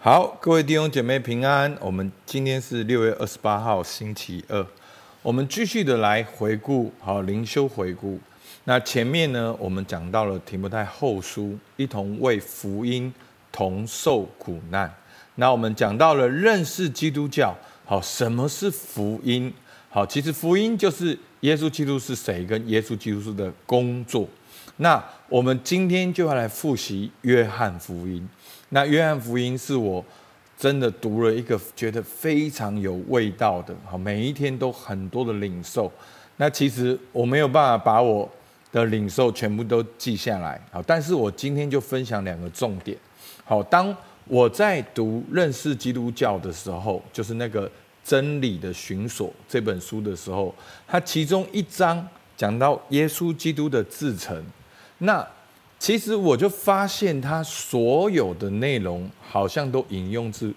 好，各位弟兄姐妹平安。我们今天是六月二十八号，星期二。我们继续的来回顾，好灵修回顾。那前面呢，我们讲到了提摩太后书，一同为福音同受苦难。那我们讲到了认识基督教，好，什么是福音？好，其实福音就是耶稣基督是谁，跟耶稣基督的工作。那我们今天就要来复习约翰福音。那约翰福音是我真的读了一个觉得非常有味道的，好，每一天都很多的领受。那其实我没有办法把我的领受全部都记下来，好，但是我今天就分享两个重点。好，当我在读认识基督教的时候，就是那个真理的寻索这本书的时候，它其中一章讲到耶稣基督的自成，那。其实我就发现，他所有的内容好像都引用自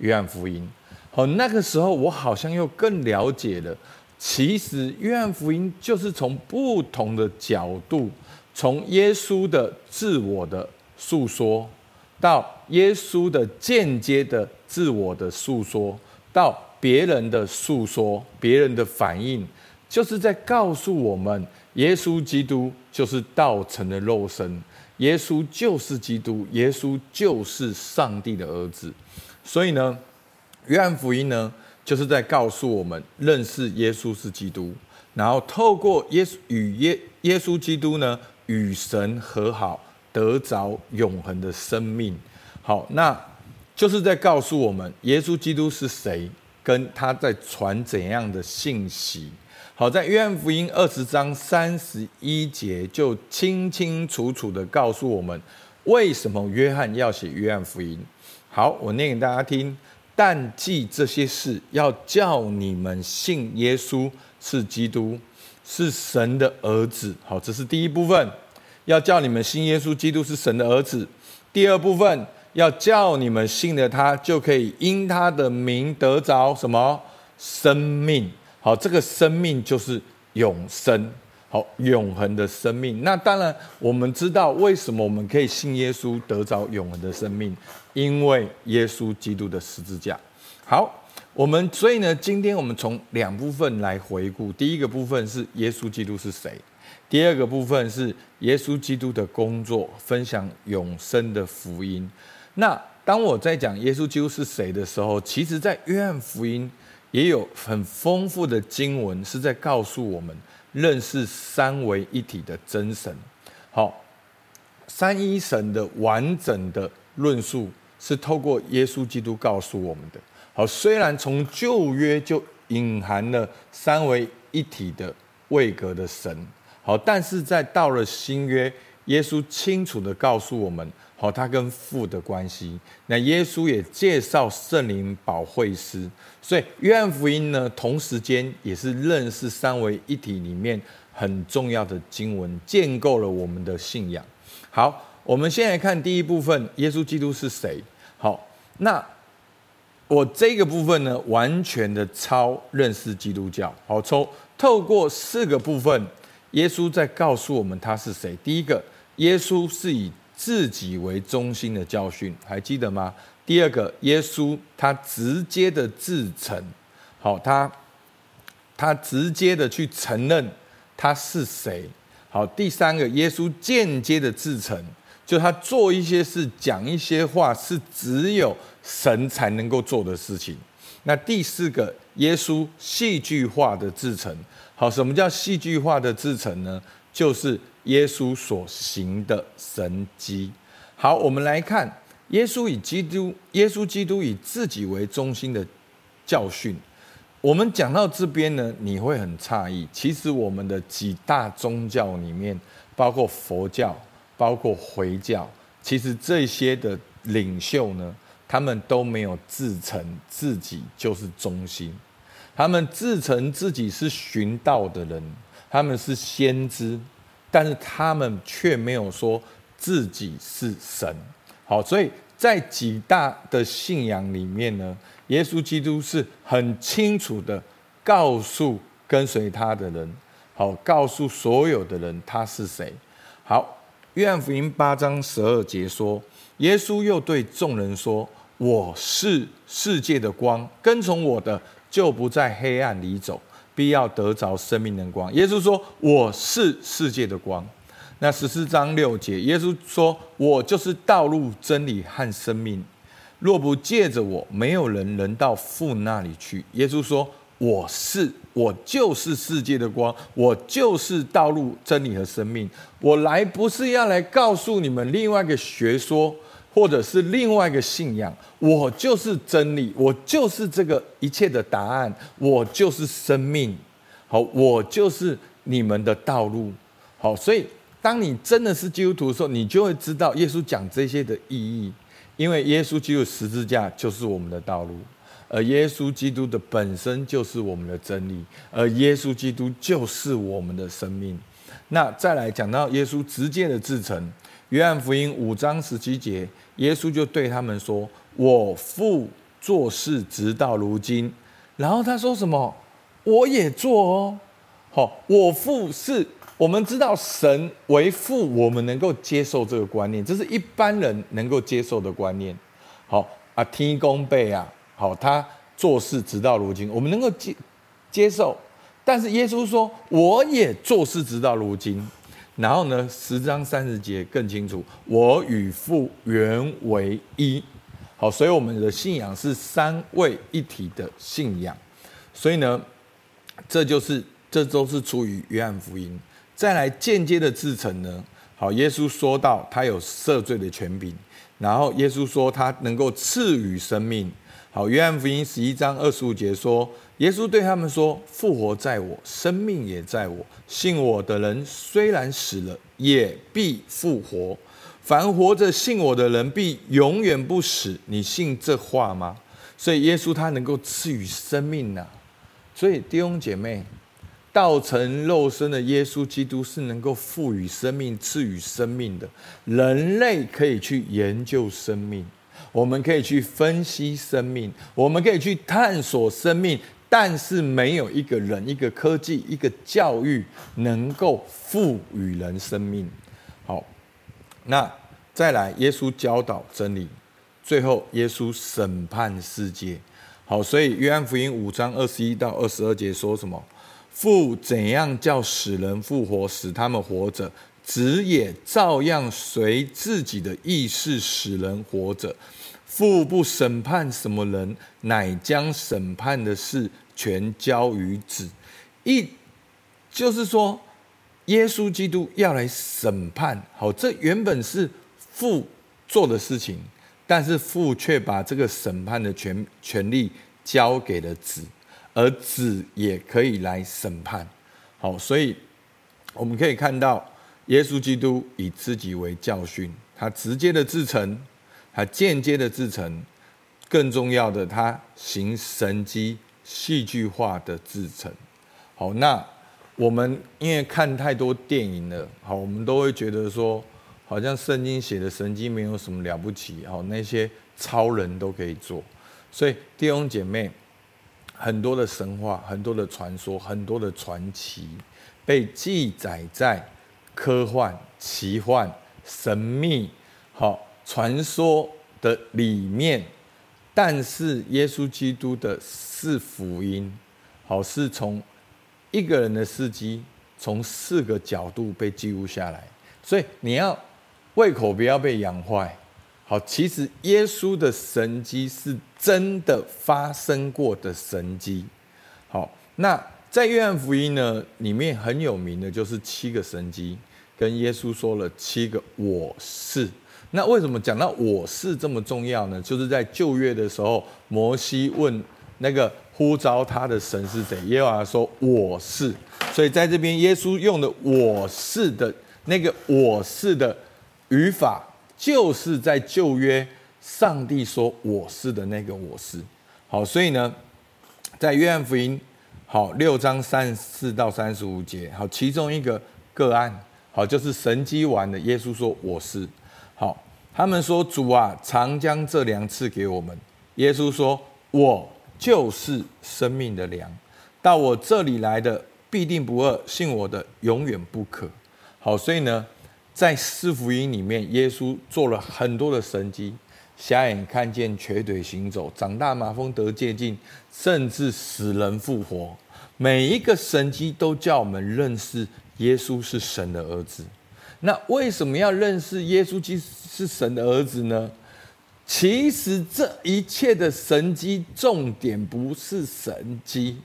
约翰福音。好，那个时候我好像又更了解了，其实约翰福音就是从不同的角度，从耶稣的自我的诉说，到耶稣的间接的自我的诉说，到别人的诉说，别人的反应，就是在告诉我们。耶稣基督就是道成的肉身，耶稣就是基督，耶稣就是上帝的儿子。所以呢，约翰福音呢，就是在告诉我们认识耶稣是基督，然后透过耶稣与耶耶稣基督呢，与神和好，得着永恒的生命。好，那就是在告诉我们耶稣基督是谁，跟他在传怎样的信息。好，在约翰福音二十章三十一节，就清清楚楚的告诉我们，为什么约翰要写约翰福音。好，我念给大家听。但记这些事，要叫你们信耶稣是基督，是神的儿子。好，这是第一部分，要叫你们信耶稣基督是神的儿子。第二部分，要叫你们信了他，就可以因他的名得着什么生命。好，这个生命就是永生，好，永恒的生命。那当然，我们知道为什么我们可以信耶稣得着永恒的生命，因为耶稣基督的十字架。好，我们所以呢，今天我们从两部分来回顾。第一个部分是耶稣基督是谁，第二个部分是耶稣基督的工作，分享永生的福音。那当我在讲耶稣基督是谁的时候，其实在约翰福音。也有很丰富的经文是在告诉我们认识三位一体的真神。好，三一神的完整的论述是透过耶稣基督告诉我们的。好，虽然从旧约就隐含了三位一体的位格的神，好，但是在到了新约，耶稣清楚地告诉我们。好，他跟父的关系。那耶稣也介绍圣灵保惠师，所以约翰福音呢，同时间也是认识三位一体里面很重要的经文，建构了我们的信仰。好，我们先来看第一部分，耶稣基督是谁？好，那我这个部分呢，完全的超认识基督教。好，从透过四个部分，耶稣在告诉我们他是谁。第一个，耶稣是以自己为中心的教训，还记得吗？第二个，耶稣他直接的自诚，好，他他直接的去承认他是谁。好，第三个，耶稣间接的自诚，就他做一些事、讲一些话，是只有神才能够做的事情。那第四个，耶稣戏剧化的自诚，好，什么叫戏剧化的自诚呢？就是。耶稣所行的神迹，好，我们来看耶稣以基督，耶稣基督以自己为中心的教训。我们讲到这边呢，你会很诧异，其实我们的几大宗教里面，包括佛教，包括回教，其实这些的领袖呢，他们都没有自称自己就是中心，他们自称自己是寻道的人，他们是先知。但是他们却没有说自己是神，好，所以在几大的信仰里面呢，耶稣基督是很清楚的告诉跟随他的人，好，告诉所有的人他是谁。好，约翰福音八章十二节说，耶稣又对众人说：“我是世界的光，跟从我的就不在黑暗里走，必要得着生命的光。耶稣说：“我是世界的光。”那十四章六节，耶稣说：“我就是道路、真理和生命。若不借着我，没有人能到父那里去。”耶稣说：“我是，我就是世界的光，我就是道路、真理和生命。我来不是要来告诉你们另外一个学说，或者是另外一个信仰。我就是真理，我就是这个一切的答案，我就是生命。好，我就是你们的道路。好，所以。”当你真的是基督徒的时候，你就会知道耶稣讲这些的意义，因为耶稣基督十字架就是我们的道路，而耶稣基督的本身就是我们的真理，而耶稣基督就是我们的生命。那再来讲到耶稣直接的制成，约翰福音五章十七节，耶稣就对他们说：“我父做事直到如今。”然后他说什么？我也做哦。好，我父是。我们知道神为父，我们能够接受这个观念，这是一般人能够接受的观念。好啊，天公伯啊，好，他做事直到如今，我们能够接接受。但是耶稣说，我也做事直到如今。然后呢，十章三十节更清楚，我与父原为一。好，所以我们的信仰是三位一体的信仰。所以呢，这就是这都是出于约翰福音。再来间接的制成呢？好，耶稣说到他有赦罪的权柄，然后耶稣说他能够赐予生命。好，约翰福音十一章二十五节说，耶稣对他们说：“复活在我，生命也在我。信我的人虽然死了，也必复活。凡活着信我的人，必永远不死。你信这话吗？”所以耶稣他能够赐予生命呐、所以弟兄姐妹。道成肉身的耶稣基督是能够赋予生命、赐予生命的。人类可以去研究生命，我们可以去分析生命，我们可以去探索生命，但是没有一个人、一个科技、一个教育能够赋予人生命。好，那再来，耶稣教导真理，最后耶稣审判世界。好，所以约翰福音五章二十一到二十二节说什么？父怎样叫死人复活，使他们活着，子也照样随自己的意思使人活着。父不审判什么人，乃将审判的事全交于子。一就是说，耶稣基督要来审判。好，这原本是父做的事情，但是父却把这个审判的权权利交给了子。而子也可以来审判，好，所以我们可以看到，耶稣基督以自己为教训，他直接的制程，它间接的制成，更重要的，它行神迹戏剧化的制成。好，那我们因为看太多电影了，好，我们都会觉得说，好像圣经写的神迹没有什么了不起，好，那些超人都可以做，所以弟兄姐妹。很多的神话，很多的传说，很多的传奇，被记载在科幻、奇幻、神秘、好传说的里面。但是耶稣基督的四福音，好是从一个人的事迹，从四个角度被记录下来。所以你要胃口不要被养坏。好，其实耶稣的神迹是真的发生过的神迹。好，那在约翰福音呢里面很有名的就是七个神迹，跟耶稣说了七个我是。那为什么讲到我是这么重要呢？就是在旧约的时候，摩西问那个呼召他的神是谁，耶和华说我是。所以在这边耶稣用的我是的那个我是的语法。就是在旧约，上帝说我是的那个我是。好，所以呢，在约翰福音好六章三十四到三十五节，好，其中一个个案，好，就是神迹完的，耶稣说我是。好，他们说主啊，常将这粮赐给我们。耶稣说，我就是生命的粮，到我这里来的必定不饿，信我的永远不渴。好，所以呢。在四福音里面，耶稣做了很多的神迹，瞎眼看见，瘸腿行走，长大麻风得洁净，甚至死人复活。每一个神迹都叫我们认识耶稣是神的儿子。那为什么要认识耶稣基督是神的儿子呢？其实这一切的神机，重点不是神机，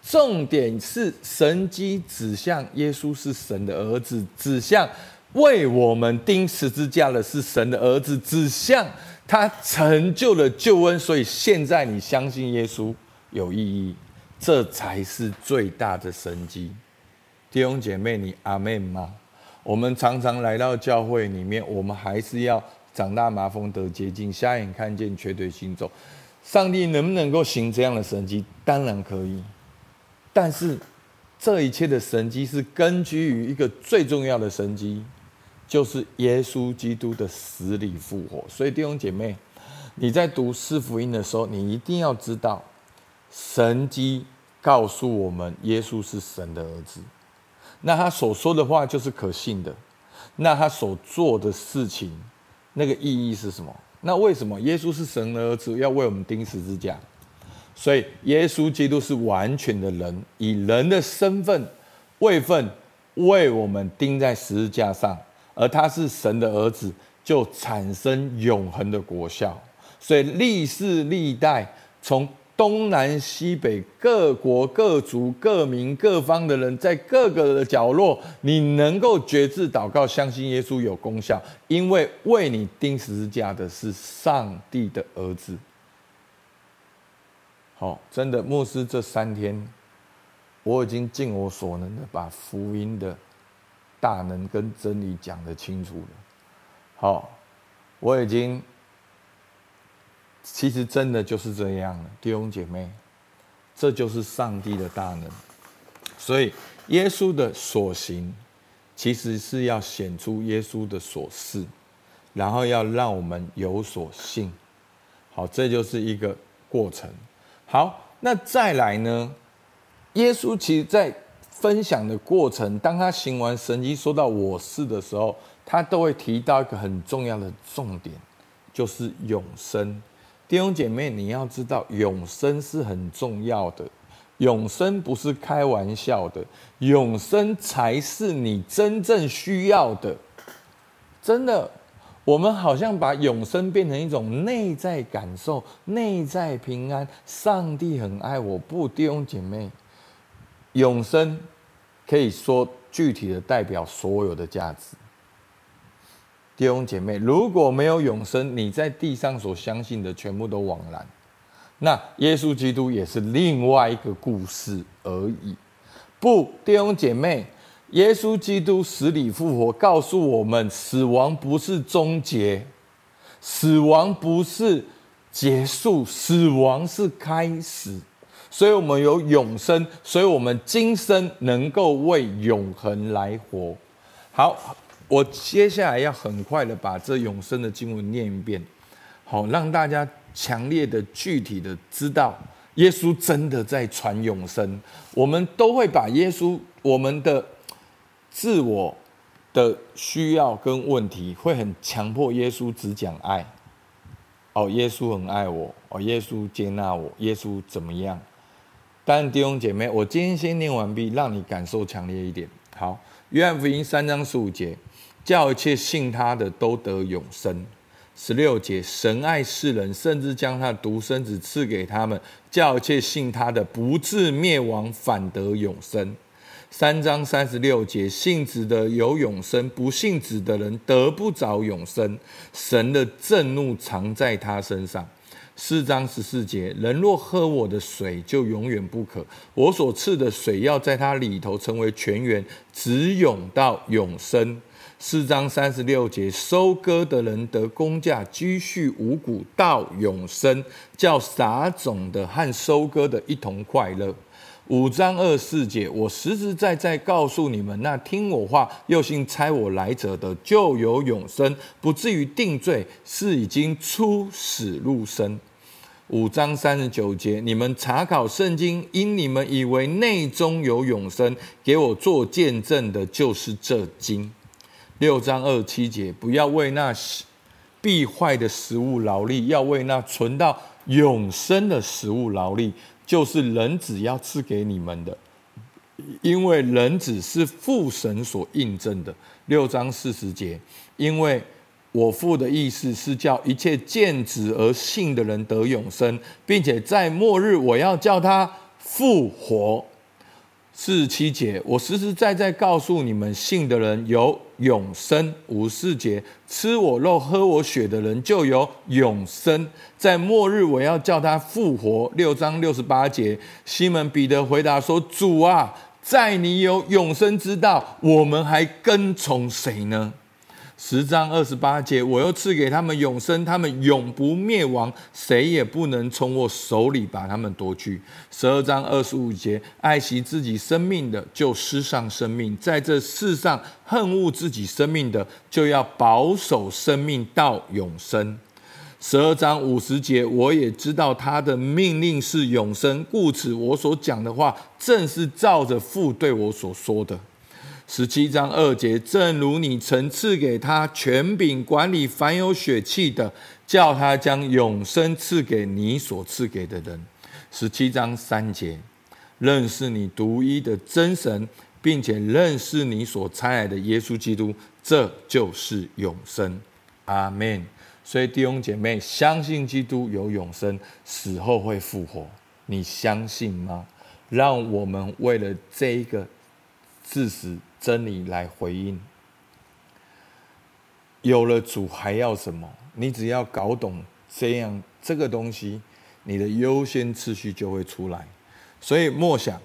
重点是神机指向耶稣是神的儿子，指向为我们钉十字架的是神的儿子，指向他成就了救恩。所以现在你相信耶稣有意义，这才是最大的神机。弟兄姐妹，你阿们吗？我们常常来到教会里面，我们还是要。长大麻风得洁净，瞎眼看见，瘸腿行走。上帝能不能够行这样的神迹？当然可以。但是这一切的神迹是根据于一个最重要的神迹，就是耶稣基督的死里复活。所以弟兄姐妹，你在读四福音的时候，你一定要知道，神迹告诉我们耶稣是神的儿子。那他所说的话就是可信的，那他所做的事情。那个意义是什么？那为什么耶稣是神的儿子，要为我们钉十字架？所以耶稣基督是完全的人，以人的身份、位份为我们钉在十字架上，而他是神的儿子，就产生永恒的果效。所以历世历代从。东南西北各国各族各民各方的人，在各个的角落，你能够决志祷告，相信耶稣有功效，因为为你钉十字架的是上帝的儿子。好，真的，牧师这三天，我已经尽我所能的把福音的大能跟真理讲得清楚了。好，我已经。其实真的就是这样了，弟兄姐妹，这就是上帝的大能。所以耶稣的所行，其实是要显出耶稣的所事，然后要让我们有所信。好，这就是一个过程。好，那再来呢？耶稣其实在分享的过程，当他行完神迹，说到我是的时候，他都会提到一个很重要的重点，就是永生。弟兄姐妹，你要知道，永生是很重要的，永生不是开玩笑的，永生才是你真正需要的。真的，我们好像把永生变成一种内在感受、内在平安。上帝很爱我，不，弟兄姐妹，永生可以说具体的代表所有的价值。弟兄姐妹，如果没有永生，你在地上所相信的全部都枉然。那耶稣基督也是另外一个故事而已。不，弟兄姐妹，耶稣基督死里复活，告诉我们，死亡不是终结，死亡不是结束，死亡是开始。所以我们有永生，所以我们今生能够为永恒来活。好。我接下来要很快的把这永生的经文念一遍，好，让大家强烈的、具体的知道，耶稣真的在传永生。我们都会把耶稣我们的自我的需要跟问题，会很强迫耶稣只讲爱。哦，耶稣很爱我，哦，耶稣接纳我，耶稣怎么样？但弟兄姐妹，我今天先念完毕，让你感受强烈一点。好，约翰福音三章十五节。叫一切信他的都得永生。十六节，神爱世人，甚至将他的独生子赐给他们，叫一切信他的不至灭亡，反得永生。三章三十六节，信子的有永生，不信子的人得不着永生。神的震怒藏在他身上。四章十四节，人若喝我的水，就永远不渴。我所赐的水要在他里头成为泉源，直涌到永生。四章三十六节，收割的人得工价，积蓄五谷到永生，叫撒种的和收割的一同快乐。五章二十四节，我实实在在告诉你们，那听我话又信差我来者的，就有永生，不至于定罪，是已经出死入生。五章三十九节，你们查考圣经，因你们以为内中有永生，给我做见证的，就是这经。六章二七节，不要为那必坏的食物劳力，要为那存到永生的食物劳力，就是人子要赐给你们的，因为人子是父神所印证的。六章四十节，因为我父的意思是叫一切见子而信的人得永生，并且在末日我要叫他复活。四十七节，我实实在在告诉你们，信的人有永生。五十四节，吃我肉、喝我血的人就有永生，在末日我要叫他复活。六章六十八节，西门彼得回答说：“主啊，在你有永生之道，我们还跟从谁呢？”十章二十八节，我又赐给他们永生，他们永不灭亡，谁也不能从我手里把他们夺去。十二章二十五节，爱惜自己生命的，就失丧生命；在这世上恨恶自己生命的，就要保守生命到永生。十二章五十节，我也知道他的命令是永生，故此我所讲的话，正是照着父对我所说的。十七章二节，正如你曾赐给他权柄管理凡有血气的，叫他将永生赐给你所赐给的人。十七章三节，认识你独一的真神，并且认识你所差来的耶稣基督，这就是永生。阿门。所以弟兄姐妹，相信基督有永生，死后会复活，你相信吗？让我们为了这一个事实。真理来回应。有了主还要什么？你只要搞懂这样这个东西，你的优先次序就会出来。所以默想，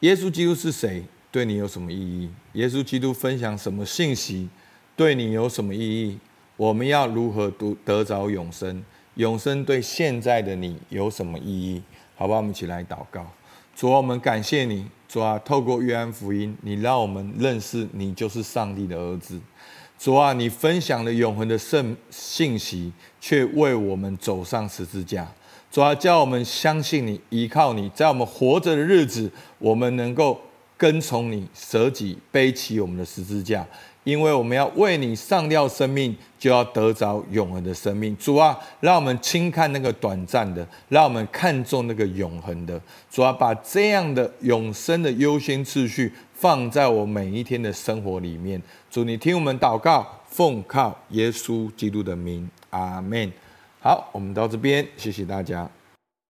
耶稣基督是谁？对你有什么意义？耶稣基督分享什么信息？对你有什么意义？我们要如何得得着永生？永生对现在的你有什么意义？好吧，我们一起来祷告。主啊，我们感谢你。主啊，透过约翰福音，你让我们认识你就是上帝的儿子。主啊，你分享了永恒的圣信息，却为我们走上十字架。主啊，叫我们相信你，依靠你，在我们活着的日子，我们能够跟从你，舍己背起我们的十字架。因为我们要为你上吊生命，就要得着永恒的生命。主啊，让我们轻看那个短暂的，让我们看重那个永恒的。主啊，把这样的永生的优先次序放在我每一天的生活里面。主，你听我们祷告，奉靠耶稣基督的名，阿门。好，我们到这边，谢谢大家。